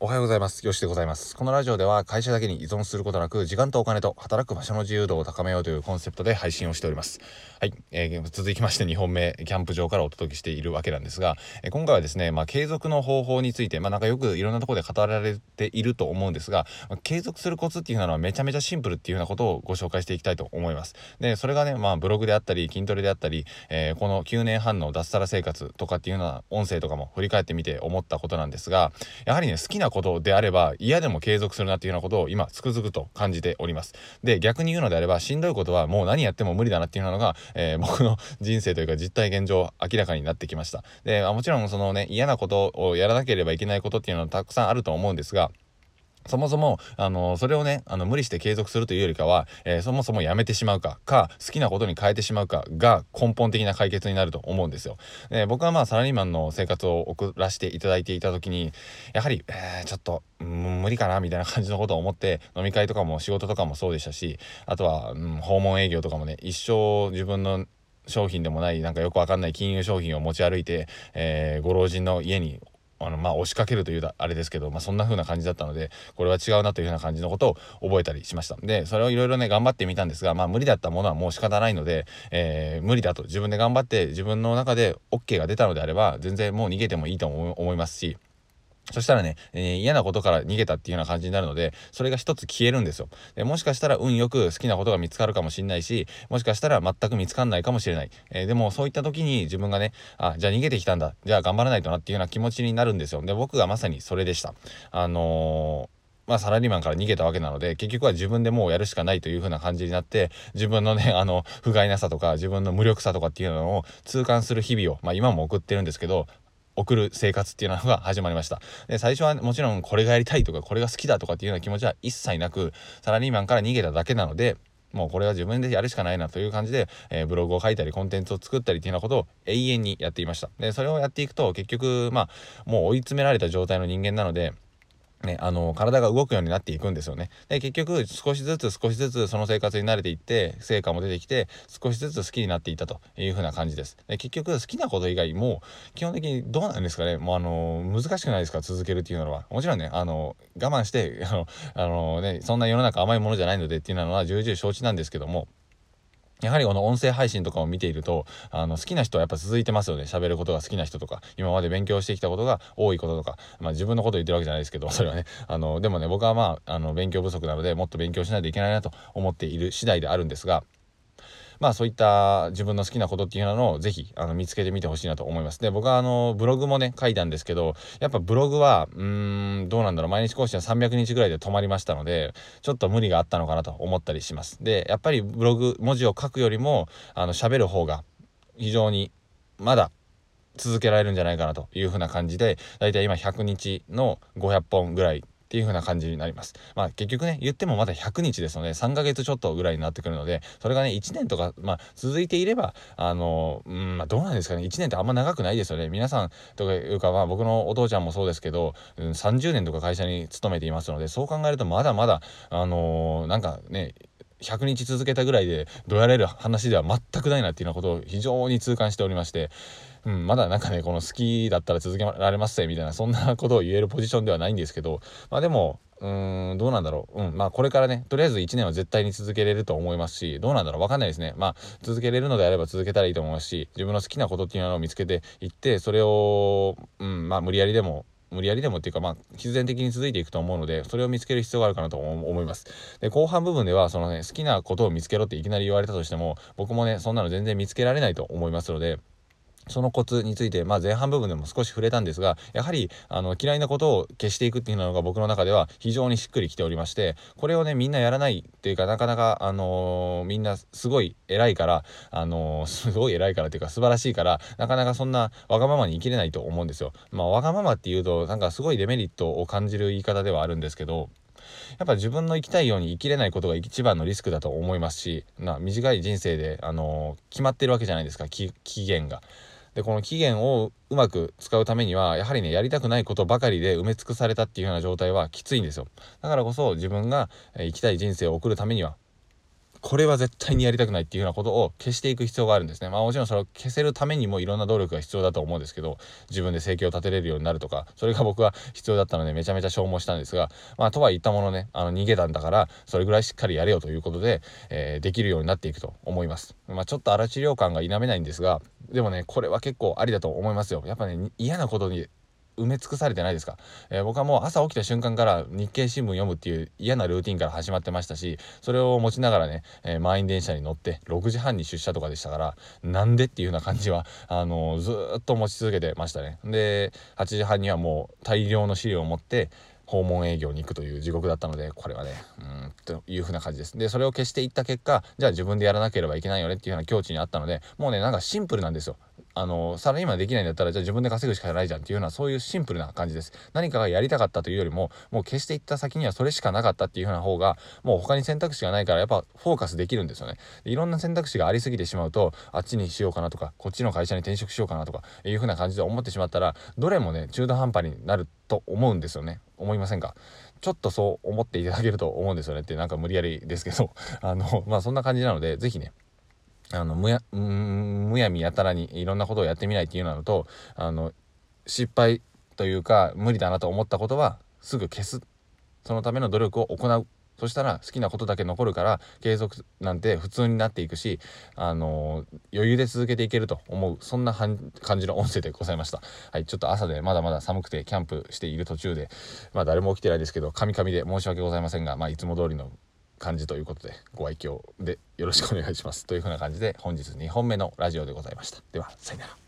おはようございます。よしでございます。このラジオでは会社だけに依存することなく、時間とお金と働く場所の自由度を高めようというコンセプトで配信をしております。はい。えー、続きまして2本目、キャンプ場からお届けしているわけなんですが、えー、今回はですね、まあ、継続の方法について、まあ、なんかよくいろんなとこで語られていると思うんですが、まあ、継続するコツっていうのはめちゃめちゃシンプルっていうようなことをご紹介していきたいと思います。で、それがね、まあ、ブログであったり、筋トレであったり、えー、この9年半の脱サラ生活とかっていうような音声とかも振り返ってみて思ったことなんですが、やはりね、好きなことであれば、嫌でも継続するなっていうようなことを今つくづくと感じております。で逆に言うのであればしんどいことはもう何やっても無理だなっていうのが、えー、僕の人生というか実体現状明らかになってきました。でもちろんそのね嫌なことをやらなければいけないことっていうのはたくさんあると思うんですがそもそも、あの、それをね、あの、無理して継続するというよりかは、えー、そもそもやめてしまうか、か、好きなことに変えてしまうかが根本的な解決になると思うんですよ。で、僕はまあ、サラリーマンの生活を送らせていただいていた時に、やはり、えー、ちょっと、無理かなみたいな感じのことを思って、飲み会とかも仕事とかもそうでしたし、あとは、うん、訪問営業とかもね、一生自分の商品でもないなんかよくわかんない金融商品を持ち歩いて、えー、ご老人の家にあのまあ押しかけるというあれですけど、まあ、そんな風な感じだったのでこれは違うなという風な感じのことを覚えたりしました。でそれをいろいろね頑張ってみたんですがまあ無理だったものはもう仕方ないので、えー、無理だと。自分で頑張って自分の中で OK が出たのであれば全然もう逃げてもいいと思いますしそしたらね、えー、嫌なことから逃げたっていうような感じになるので、それが一つ消えるんですよ。でもしかしたら運よく好きなことが見つかるかもしれないし、もしかしたら全く見つかんないかもしれない。えー、でもそういった時に自分がね、あ、じゃあ逃げてきたんだ。じゃあ頑張らないとなっていうような気持ちになるんですよ。で、僕がまさにそれでした。あのーまあ、サラリーマンから逃げたわけなので、結局は自分でもうやるしかないという風な感じになって、自分のね、あの、不甲斐なさとか、自分の無力さとかっていうのを痛感する日々を、まあ今も送ってるんですけど、送る生活っていうのが始まりました。で最初はもちろんこれがやりたいとかこれが好きだとかっていうような気持ちは一切なくサラリーマンから逃げただけなのでもうこれは自分でやるしかないなという感じで、えー、ブログを書いたりコンテンツを作ったりっていうようなことを永遠にやっていました。でそれをやっていくと結局まあもう追い詰められた状態の人間なのでね、あの体が動くようになっていくんですよね。で結局少しずつ少しずつその生活に慣れていって成果も出てきて少しずつ好きになっていたというふうな感じです。で結局好きなこと以外も基本的にどうなんですかねもうあの難しくないですか？続けるっていうのは。もちろんねあの我慢してあのあの、ね、そんな世の中甘いものじゃないのでっていうのは重々承知なんですけどもやはりこの音声配信とかを見ていると、あの、好きな人はやっぱ続いてますよね。喋ることが好きな人とか、今まで勉強してきたことが多いこととか、まあ自分のこと言ってるわけじゃないですけど、それはね、あの、でもね、僕はまあ、あの、勉強不足なので、もっと勉強しないといけないなと思っている次第であるんですが、まあそういった自分の好きなことっていうのをぜひあの見つけてみてほしいなと思います。で、僕はあのブログもね書いたんですけど、やっぱブログはうんどうなんだろう毎日更新は300日ぐらいで止まりましたので、ちょっと無理があったのかなと思ったりします。で、やっぱりブログ文字を書くよりもあの喋る方が非常にまだ続けられるんじゃないかなというふうな感じで、だいたい今100日の500本ぐらいっていう風な感じになります。まあ結局ね、言ってもまだ100日ですので、3ヶ月ちょっとぐらいになってくるので、それがね、1年とか、まあ続いていれば、あの、うん、まあどうなんですかね、1年ってあんま長くないですよね。皆さんとかいうか、まあ僕のお父ちゃんもそうですけど、うん、30年とか会社に勤めていますので、そう考えるとまだまだ、あのー、なんかね、100日続けたぐらいでどやれる話では全くないなっていうようなことを非常に痛感しておりまして、うん、まだなんかねこの好きだったら続けられますぜみたいなそんなことを言えるポジションではないんですけどまあでもうーんどうなんだろう、うん、まあこれからねとりあえず1年は絶対に続けれると思いますしどうなんだろう。分かんないですね。まあ続けれるのであれば続けたらいいと思いますし自分の好きなことっていうのを見つけていってそれを、うん、まあ無理やりでも無理やりでもっていうかまあ必然的に続いていくと思うのでそれを見つける必要があるかなと思います。で後半部分ではそのね好きなことを見つけろっていきなり言われたとしても僕もねそんなの全然見つけられないと思いますのでそのコツについて、まあ、前半部分でも少し触れたんですがやはりあの嫌いなことを消していくっていうのが僕の中では非常にしっくりきておりましてこれをねみんなやらないっていうかなかなか、あのー、みんなすごい偉いから、あのー、すごい偉いからっていうか素晴らしいからなかなかそんなわがままに生きれないと思うんですよ。まあ、わがままっていうとなんかすごいデメリットを感じる言い方ではあるんですけどやっぱ自分の生きたいように生きれないことが一番のリスクだと思いますしな短い人生で、あのー、決まってるわけじゃないですか期限が。でこの期限をうまく使うためにはやはりねやりたくないことばかりで埋め尽くされたっていうような状態はきついんですよ。だからこそ自分が生きたい人生を送るためにはこれは絶対にやりたくないっていうようなことを消していく必要があるんですね。まあもちろんそれを消せるためにもいろんな努力が必要だと思うんですけど自分で生計を立てれるようになるとかそれが僕は必要だったのでめちゃめちゃ消耗したんですがまあとは言ったものねあの逃げたんだからそれぐらいしっかりやれよということで、えー、できるようになっていくと思います。まあちょっと荒治療感が否めないんですがでもねこれは結構ありだと思いますよ。やっぱね嫌なことに埋め尽くされてないですか、えー、僕はもう朝起きた瞬間から日経新聞読むっていう嫌なルーティンから始まってましたしそれを持ちながらね、えー、満員電車に乗って6時半に出社とかでしたからなんでっていうような感じは あのー、ずっと持ち続けてましたね。で8時半にはもう大量の資料を持って訪問営業に行くという地獄だったのでこれはねうんという風な感じです。でそれを消していった結果じゃあ自分でやらなければいけないよねっていうような境地にあったのでもうねなんかシンプルなんですよ。あのサラリーマンできないんだったらじゃあ自分で稼ぐしかないじゃんっていうようなそういうシンプルな感じです何かがやりたかったというよりももう消していった先にはそれしかなかったっていうような方がもう他に選択肢がないからやっぱフォーカスできるんですよね。いろんな選択肢がありすぎてしまうとあっちにしようかなとかこっちの会社に転職しようかなとかいう風な感じで思ってしまったらどれもね中途半端になると思うんですよね。思いませんかちょっとそう思っていただけると思うんですよね。ってなんか無理やりですけどあの まあそんな感じなので是非ねあのむやむやみやたらにいろんなことをやってみないっていうのとあの失敗というか無理だなと思ったことはすぐ消す。そのための努力を行う。そしたら好きなことだけ残るから継続なんて普通になっていくし、あの余裕で続けていけると思う。そんな感じの音声でございました。はい、ちょっと朝でまだまだ寒くてキャンプしている途中で、まあ誰も起きてないですけど、カミカミで申し訳ございませんが、まあいつも通りの感じということでご愛嬌でよろしくお願いします。というふうな感じで本日2本目のラジオでございました。ではさよなら。